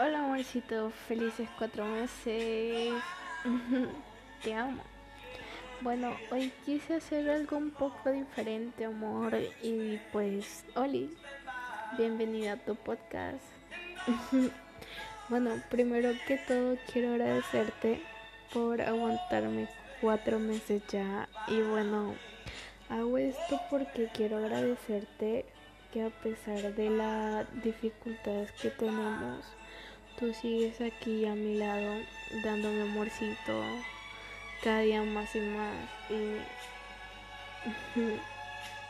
Hola amorcito, felices cuatro meses. Te amo. Bueno, hoy quise hacer algo un poco diferente, amor. Y pues, Oli, bienvenida a tu podcast. bueno, primero que todo quiero agradecerte por aguantarme cuatro meses ya. Y bueno, hago esto porque quiero agradecerte que a pesar de las dificultades que tenemos, tú sigues aquí a mi lado, dándome amorcito cada día más y más. Y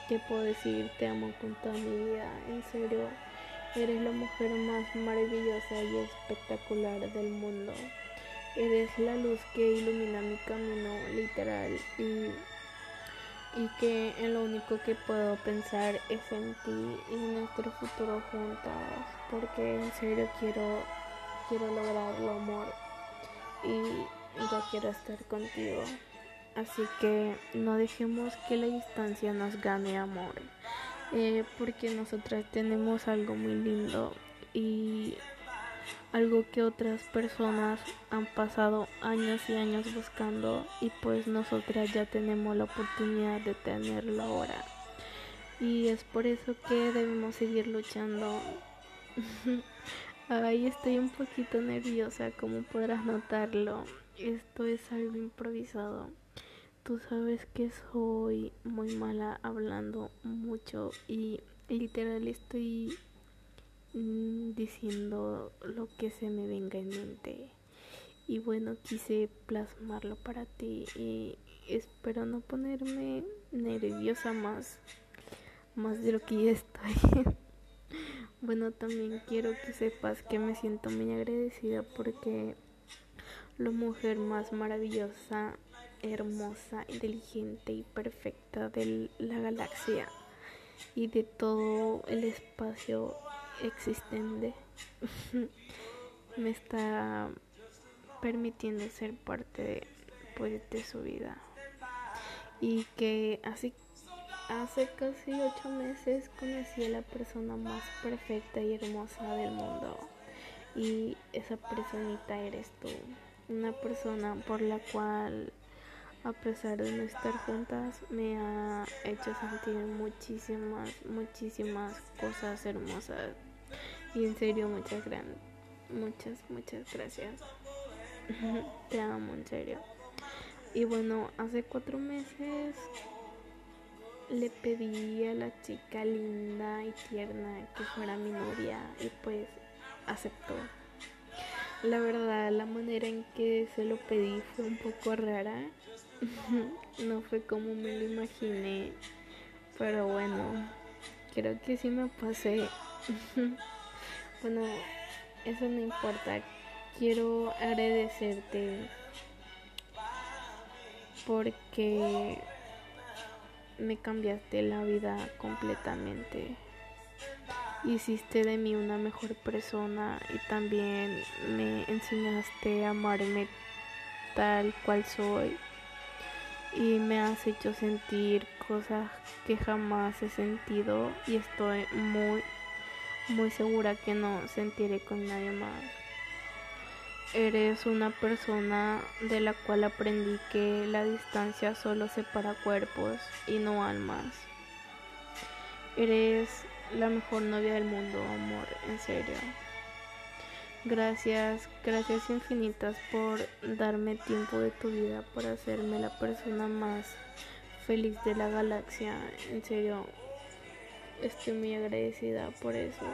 ¿qué puedo decir? Te amo con toda mi vida, en serio. Eres la mujer más maravillosa y espectacular del mundo. Eres la luz que ilumina mi camino, literal. Y y que en lo único que puedo pensar es en ti y nuestro futuro juntas porque en serio quiero quiero lograrlo amor y ya quiero estar contigo así que no dejemos que la distancia nos gane amor eh, porque nosotras tenemos algo muy lindo y algo que otras personas han pasado años y años buscando y pues nosotras ya tenemos la oportunidad de tenerlo ahora. Y es por eso que debemos seguir luchando. Ay, estoy un poquito nerviosa, como podrás notarlo. Esto es algo improvisado. Tú sabes que soy muy mala hablando mucho y literal estoy Mm, diciendo lo que se me venga en mente. Y bueno, quise plasmarlo para ti y espero no ponerme nerviosa más, más de lo que ya estoy. bueno, también quiero que sepas que me siento muy agradecida porque la mujer más maravillosa, hermosa, inteligente y perfecta de la galaxia y de todo el espacio existente me está permitiendo ser parte de, pues, de su vida. Y que así hace casi ocho meses conocí a la persona más perfecta y hermosa del mundo y esa personita eres tú una persona por la cual a pesar de no estar juntas, me ha hecho sentir muchísimas, muchísimas cosas hermosas. Y en serio, muchas gracias. Muchas, muchas gracias. Te amo, en serio. Y bueno, hace cuatro meses le pedí a la chica linda y tierna que fuera mi novia y pues aceptó. La verdad, la manera en que se lo pedí fue un poco rara. no fue como me lo imaginé, pero bueno, creo que sí me pasé. bueno, eso no importa. Quiero agradecerte porque me cambiaste la vida completamente. Hiciste de mí una mejor persona y también me enseñaste a amarme tal cual soy y me has hecho sentir cosas que jamás he sentido y estoy muy muy segura que no sentiré con nadie más. Eres una persona de la cual aprendí que la distancia solo separa cuerpos y no almas. Eres la mejor novia del mundo, amor, en serio. Gracias, gracias infinitas por darme tiempo de tu vida, por hacerme la persona más feliz de la galaxia. En serio, estoy muy agradecida por eso.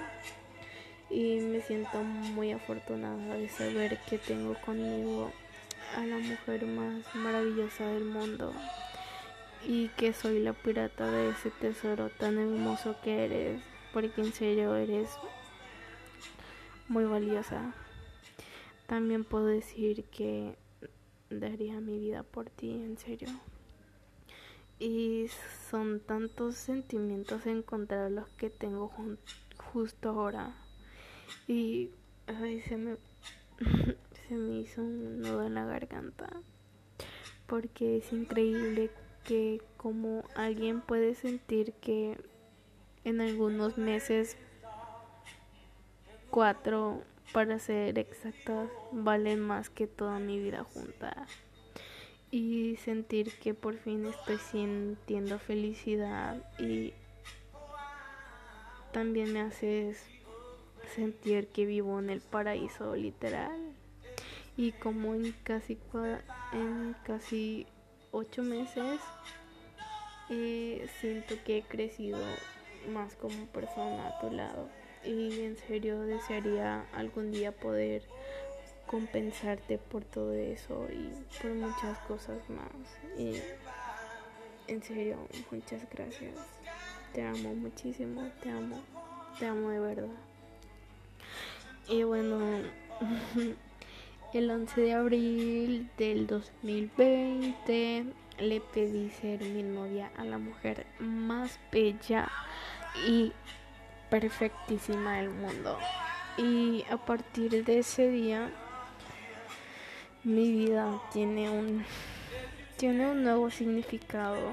Y me siento muy afortunada de saber que tengo conmigo a la mujer más maravillosa del mundo. Y que soy la pirata de ese tesoro tan hermoso que eres. Porque en serio eres muy valiosa. También puedo decir que daría mi vida por ti, en serio. Y son tantos sentimientos encontrados los que tengo justo ahora. Y ay, se me se me hizo un nudo en la garganta. Porque es increíble que como alguien puede sentir que en algunos meses cuatro para ser exactas, valen más que toda mi vida junta. Y sentir que por fin estoy sintiendo felicidad y también me hace sentir que vivo en el paraíso literal. Y como en casi, en casi ocho meses eh, siento que he crecido más como persona a tu lado. Y en serio desearía algún día poder compensarte por todo eso y por muchas cosas más. Y en serio muchas gracias. Te amo muchísimo te amo te amo de verdad y bueno el 11 de abril del 2020 le pedí ser mi novia a la mujer más bella y perfectísima del mundo. Y a partir de ese día mi vida tiene un tiene un nuevo significado.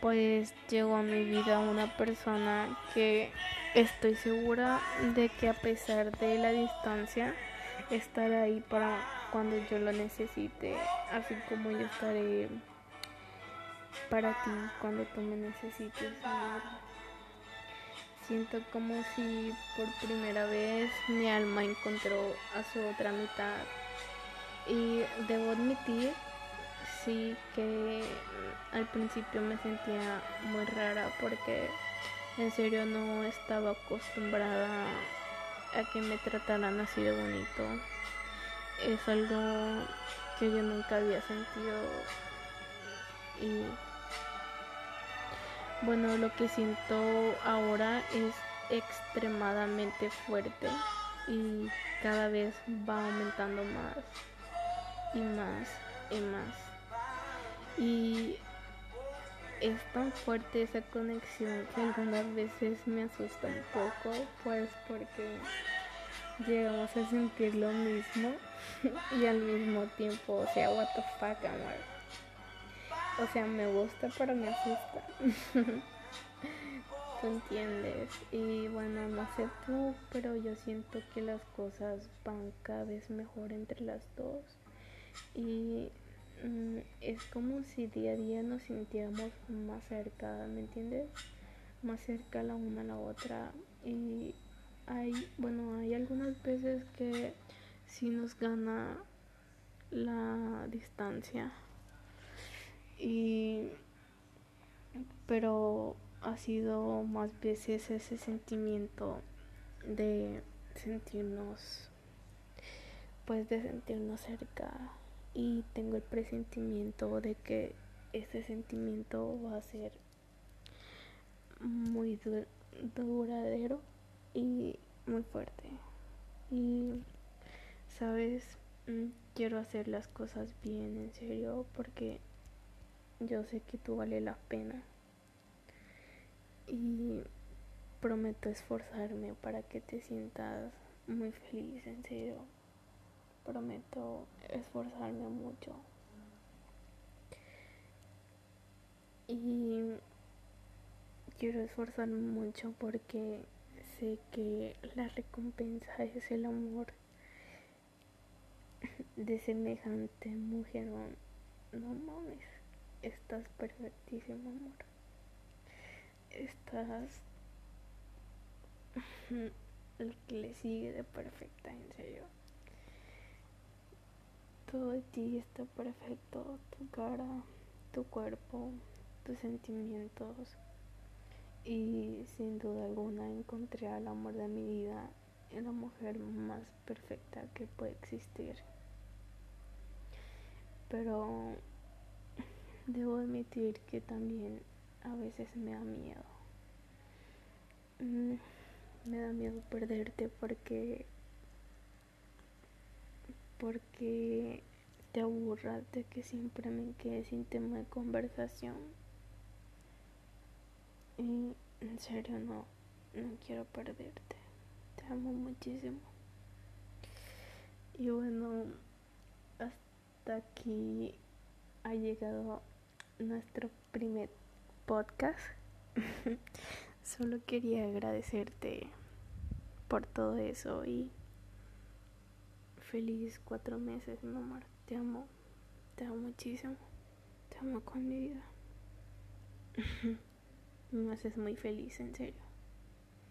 Pues llegó a mi vida una persona que estoy segura de que a pesar de la distancia estará ahí para cuando yo lo necesite, así como yo estaré para ti cuando tú me necesites. Siento como si por primera vez mi alma encontró a su otra mitad. Y debo admitir, sí, que al principio me sentía muy rara porque en serio no estaba acostumbrada a que me trataran así de bonito. Es algo que yo nunca había sentido y bueno, lo que siento ahora es extremadamente fuerte y cada vez va aumentando más y más y más. Y es tan fuerte esa conexión que algunas veces me asusta un poco, pues porque llegamos a sentir lo mismo y al mismo tiempo, o sea, what the fuck, amor. O sea, me gusta, pero me asusta. ¿Tú entiendes? Y bueno, no sé tú, pero yo siento que las cosas van cada vez mejor entre las dos. Y es como si día a día nos sintiéramos más cerca, ¿me entiendes? Más cerca la una a la otra. Y hay, bueno, hay algunas veces que sí nos gana la distancia y pero ha sido más veces ese sentimiento de sentirnos pues de sentirnos cerca y tengo el presentimiento de que ese sentimiento va a ser muy duradero y muy fuerte y sabes mm, quiero hacer las cosas bien en serio porque yo sé que tú vale la pena. Y prometo esforzarme para que te sientas muy feliz, en serio. Prometo esforzarme mucho. Y quiero esforzarme mucho porque sé que la recompensa es el amor de semejante mujer. No mames. Estás perfectísimo, amor. Estás lo que le sigue de perfecta, en serio. Todo de ti está perfecto, tu cara, tu cuerpo, tus sentimientos. Y sin duda alguna encontré al amor de mi vida en la mujer más perfecta que puede existir. Pero Debo admitir que también a veces me da miedo. Mm, me da miedo perderte porque porque te aburras de que siempre me quede sin tema de conversación. Y en serio no, no quiero perderte. Te amo muchísimo. Y bueno, hasta aquí ha llegado nuestro primer podcast. Solo quería agradecerte por todo eso y feliz cuatro meses, mi amor. Te amo. Te amo muchísimo. Te amo con mi vida. Me haces muy feliz, en serio.